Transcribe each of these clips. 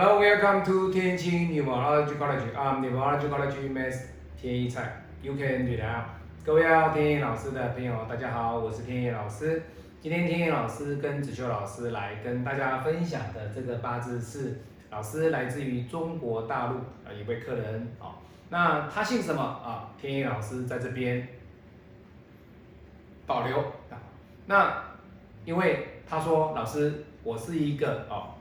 Hello, welcome to 天津 Numerology College. I'm Neurology College Master 天一菜。You can do that. 各位要天野老师的朋友，大家好，我是天野老师。今天天野老师跟子修老师来跟大家分享的这个八字是老师来自于中国大陆啊一位客人啊，那他姓什么啊？天野老师在这边保留啊。那因为他说老师，我是一个哦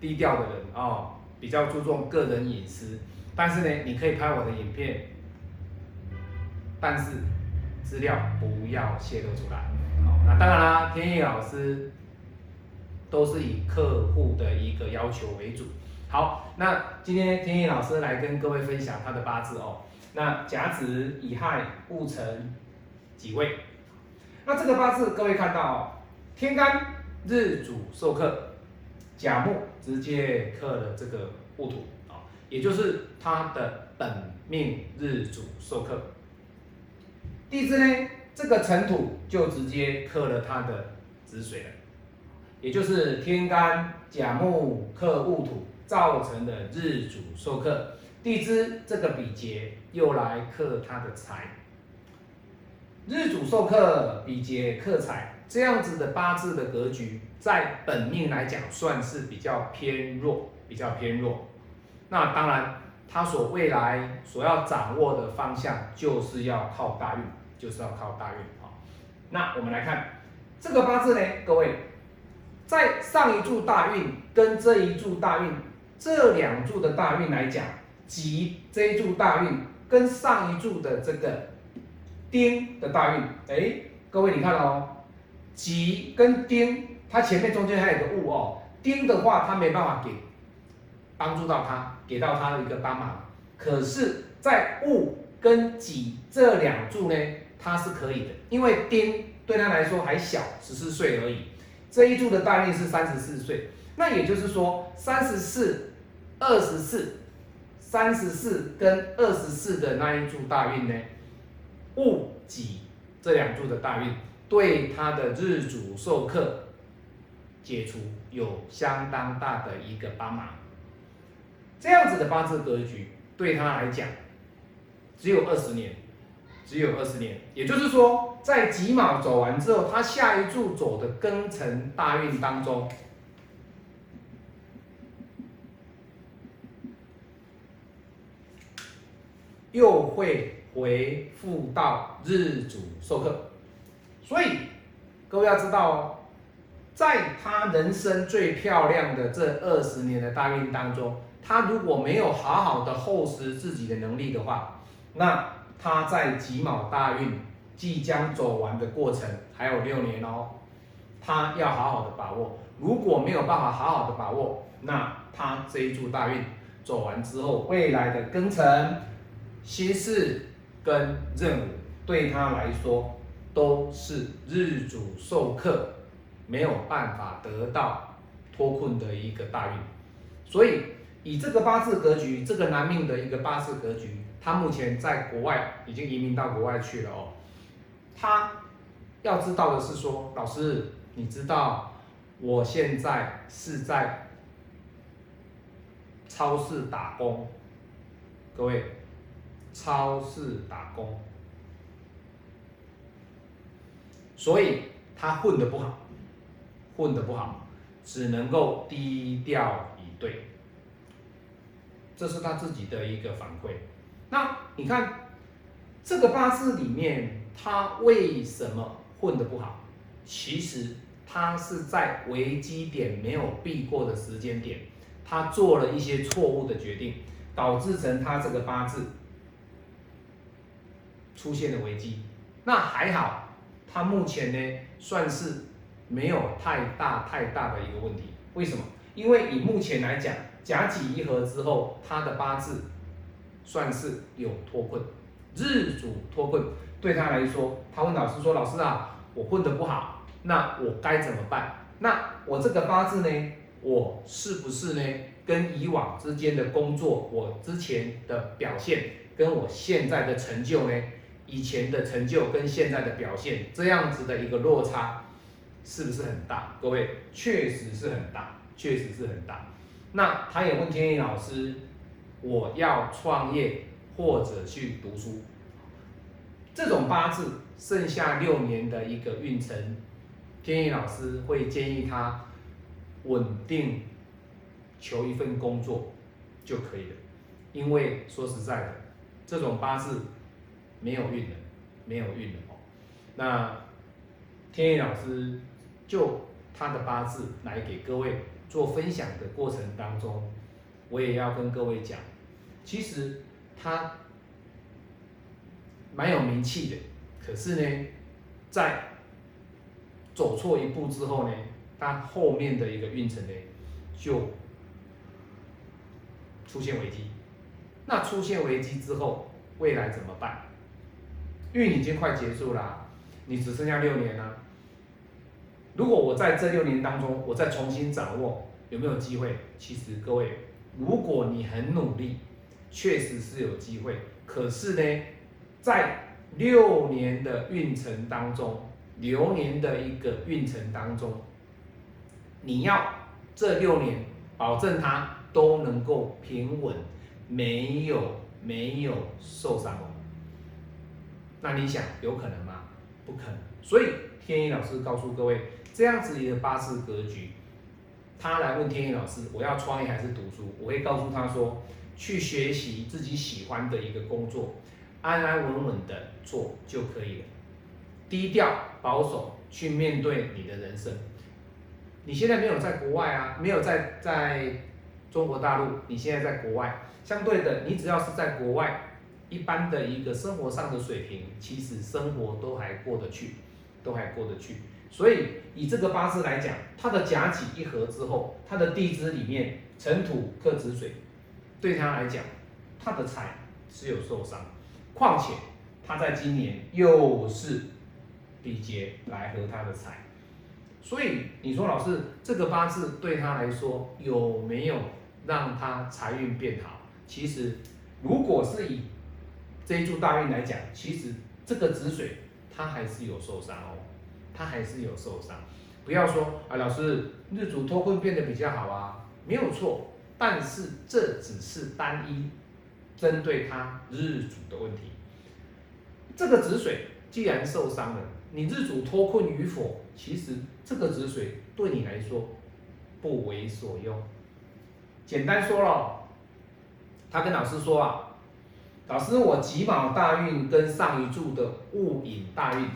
低调的人哦，比较注重个人隐私，但是呢，你可以拍我的影片，但是资料不要泄露出来。好，那当然啦，天意老师都是以客户的一个要求为主。好，那今天天意老师来跟各位分享他的八字哦。那甲子、乙亥、戊辰、己未。那这个八字各位看到哦，天干日主受克，甲木直接克了这个戊土啊，也就是他的本命日主受克。地支呢，这个辰土就直接克了他的子水了，也就是天干甲木克戊土造成的日主受克，地支这个比劫又来克他的财。日主受克，比劫克财，这样子的八字的格局，在本命来讲算是比较偏弱，比较偏弱。那当然，他所未来所要掌握的方向，就是要靠大运，就是要靠大运啊。那我们来看这个八字呢，各位，在上一柱大运跟这一柱大运，这两柱的大运来讲，即这一柱大运跟上一柱的这个。丁的大运，哎，各位你看哦，己跟丁，它前面中间还有个戊哦，丁的话它没办法给帮助到他，给到他的一个帮忙，可是，在戊跟己这两柱呢，它是可以的，因为丁对他来说还小，十四岁而已，这一柱的大运是三十四岁，那也就是说三十四、二十四、三十四跟二十四的那一柱大运呢？戊己这两柱的大运，对他的日主授课解除有相当大的一个帮忙。这样子的八字格局对他来讲，只有二十年，只有二十年。也就是说，在己卯走完之后，他下一柱走的庚辰大运当中，又会。回复到日主授课，所以各位要知道哦，在他人生最漂亮的这二十年的大运当中，他如果没有好好的厚实自己的能力的话，那他在己卯大运即将走完的过程还有六年哦，他要好好的把握。如果没有办法好好的把握，那他这一柱大运走完之后，未来的庚辰、辛巳。跟任务对他来说都是日主授课，没有办法得到脱困的一个大运，所以以这个八字格局，这个男命的一个八字格局，他目前在国外已经移民到国外去了哦。他要知道的是说，老师，你知道我现在是在超市打工，各位。超市打工，所以他混得不好，混得不好，只能够低调以对，这是他自己的一个反馈。那你看这个八字里面，他为什么混得不好？其实他是在危机点没有避过的时间点，他做了一些错误的决定，导致成他这个八字。出现的危机，那还好，他目前呢算是没有太大太大的一个问题。为什么？因为以目前来讲，甲己一合之后，他的八字算是有脱困，日主脱困，对他来说，他问老师说：“老师啊，我混得不好，那我该怎么办？那我这个八字呢，我是不是呢跟以往之间的工作，我之前的表现跟我现在的成就呢？”以前的成就跟现在的表现，这样子的一个落差，是不是很大？各位，确实是很大，确实是很大。那他也问天意老师，我要创业或者去读书，这种八字剩下六年的一个运程，天意老师会建议他稳定求一份工作就可以了，因为说实在的，这种八字没有运的，没有运的哦。那天意老师就他的八字来给各位做分享的过程当中，我也要跟各位讲，其实他蛮有名气的，可是呢，在走错一步之后呢，他后面的一个运程呢就出现危机。那出现危机之后，未来怎么办？运已经快结束了，你只剩下六年了。如果我在这六年当中，我再重新掌握，有没有机会？其实各位，如果你很努力，确实是有机会。可是呢，在六年的运程当中，流年的一个运程当中，你要这六年保证它都能够平稳，没有没有受伤。那你想有可能吗？不可能。所以天一老师告诉各位。这样子一个八字格局，他来问天一老师，我要创业还是读书？我会告诉他说，去学习自己喜欢的一个工作，安安稳稳的做就可以了，低调保守去面对你的人生。你现在没有在国外啊，没有在在中国大陆，你现在在国外，相对的，你只要是在国外，一般的一个生活上的水平，其实生活都还过得去，都还过得去。所以以这个八字来讲，它的甲己一合之后，它的地支里面辰土克子水，对他来讲，他的财是有受伤。况且他在今年又是比劫来合他的财，所以你说老师这个八字对他来说有没有让他财运变好？其实如果是以这一柱大运来讲，其实这个子水他还是有受伤哦。他还是有受伤，不要说啊，老师日主脱困变得比较好啊，没有错，但是这只是单一针对他日主的问题。这个子水既然受伤了，你日主脱困与否，其实这个子水对你来说不为所用。简单说了，他跟老师说啊，老师我己卯大运跟上一柱的戊寅大运。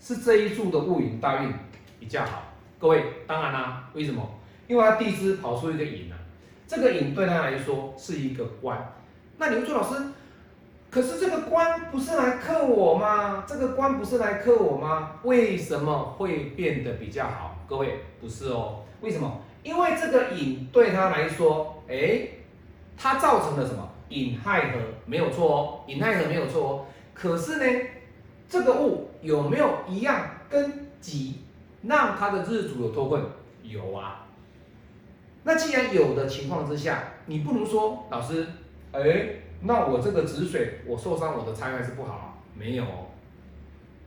是这一柱的戊寅大运比较好，各位当然啦，为什么？因为它地支跑出一个寅啊，这个寅对他来说是一个官。那你会说老师，可是这个官不是来克我吗？这个官不是来克我吗？为什么会变得比较好？各位不是哦，为什么？因为这个寅对他来说，哎，它造成了什么？寅亥合没有错哦，寅亥合没有错哦。可是呢？这个物有没有一样跟己让他的日主有脱困？有啊。那既然有的情况之下，你不能说老师，哎，那我这个子水我受伤，我的财运是不好啊？没有，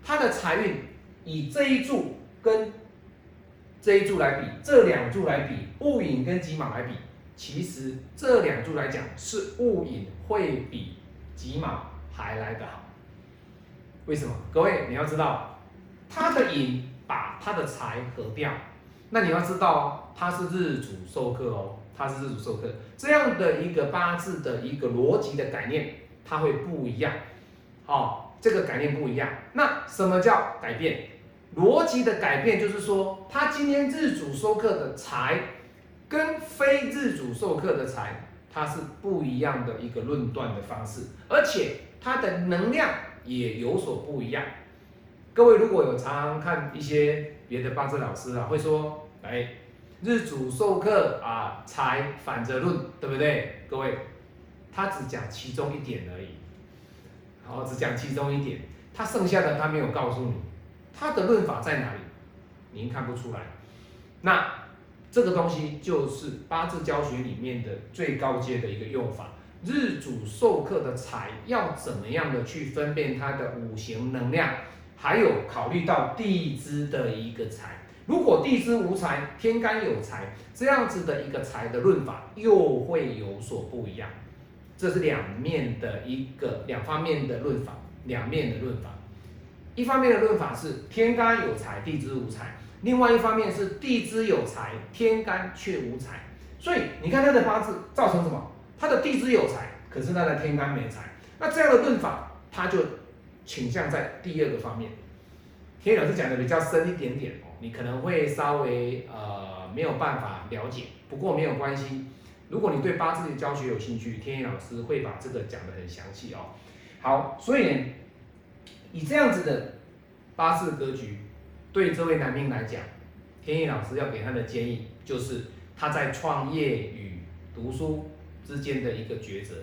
他的财运以这一柱跟这一柱来比，这两柱来比，戊寅跟己卯来比，其实这两柱来讲是戊寅会比己卯还来得好。为什么？各位你要知道，他的寅把他的财合掉，那你要知道他是日主受克哦，他是日主受克，这样的一个八字的一个逻辑的概念，它会不一样，哦，这个概念不一样。那什么叫改变？逻辑的改变就是说，他今天日主授课的财，跟非日主授课的财，它是不一样的一个论断的方式，而且它的能量。也有所不一样。各位如果有常常看一些别的八字老师啊，会说，哎，日主授课啊，财反着论，对不对？各位，他只讲其中一点而已，好，只讲其中一点，他剩下的他没有告诉你，他的论法在哪里，您看不出来。那这个东西就是八字教学里面的最高阶的一个用法。日主授课的财要怎么样的去分辨它的五行能量，还有考虑到地支的一个财。如果地支无财，天干有财，这样子的一个财的论法又会有所不一样。这是两面的一个两方面的论法，两面的论法。一方面的论法是天干有财，地支无财；另外一方面是地支有财，天干却无财。所以你看他的八字造成什么？他的地支有财，可是他的天干没财。那这样的论法，他就倾向在第二个方面。天老师讲的比较深一点点哦，你可能会稍微呃没有办法了解，不过没有关系。如果你对八字的教学有兴趣，天野老师会把这个讲的很详细哦。好，所以呢，以这样子的八字格局，对这位男命来讲，天意老师要给他的建议就是他在创业与读书之间的一个抉择。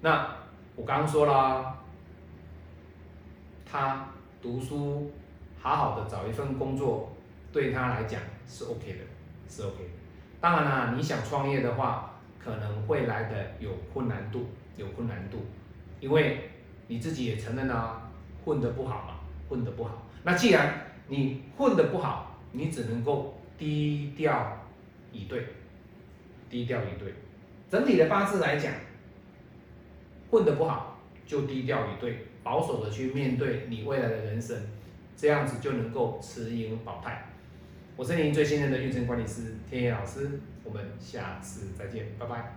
那我刚刚说了，他读书。好好的找一份工作，对他来讲是 OK 的，是 OK 的。当然啦，你想创业的话，可能会来的有困难度，有困难度，因为你自己也承认了，混得不好嘛，混得不好。那既然你混得不好，你只能够低调以对，低调以对。整体的八字来讲，混得不好就低调以对，保守的去面对你未来的人生。这样子就能够持盈保泰。我是您最信任的运程管理师天野老师，我们下次再见，拜拜。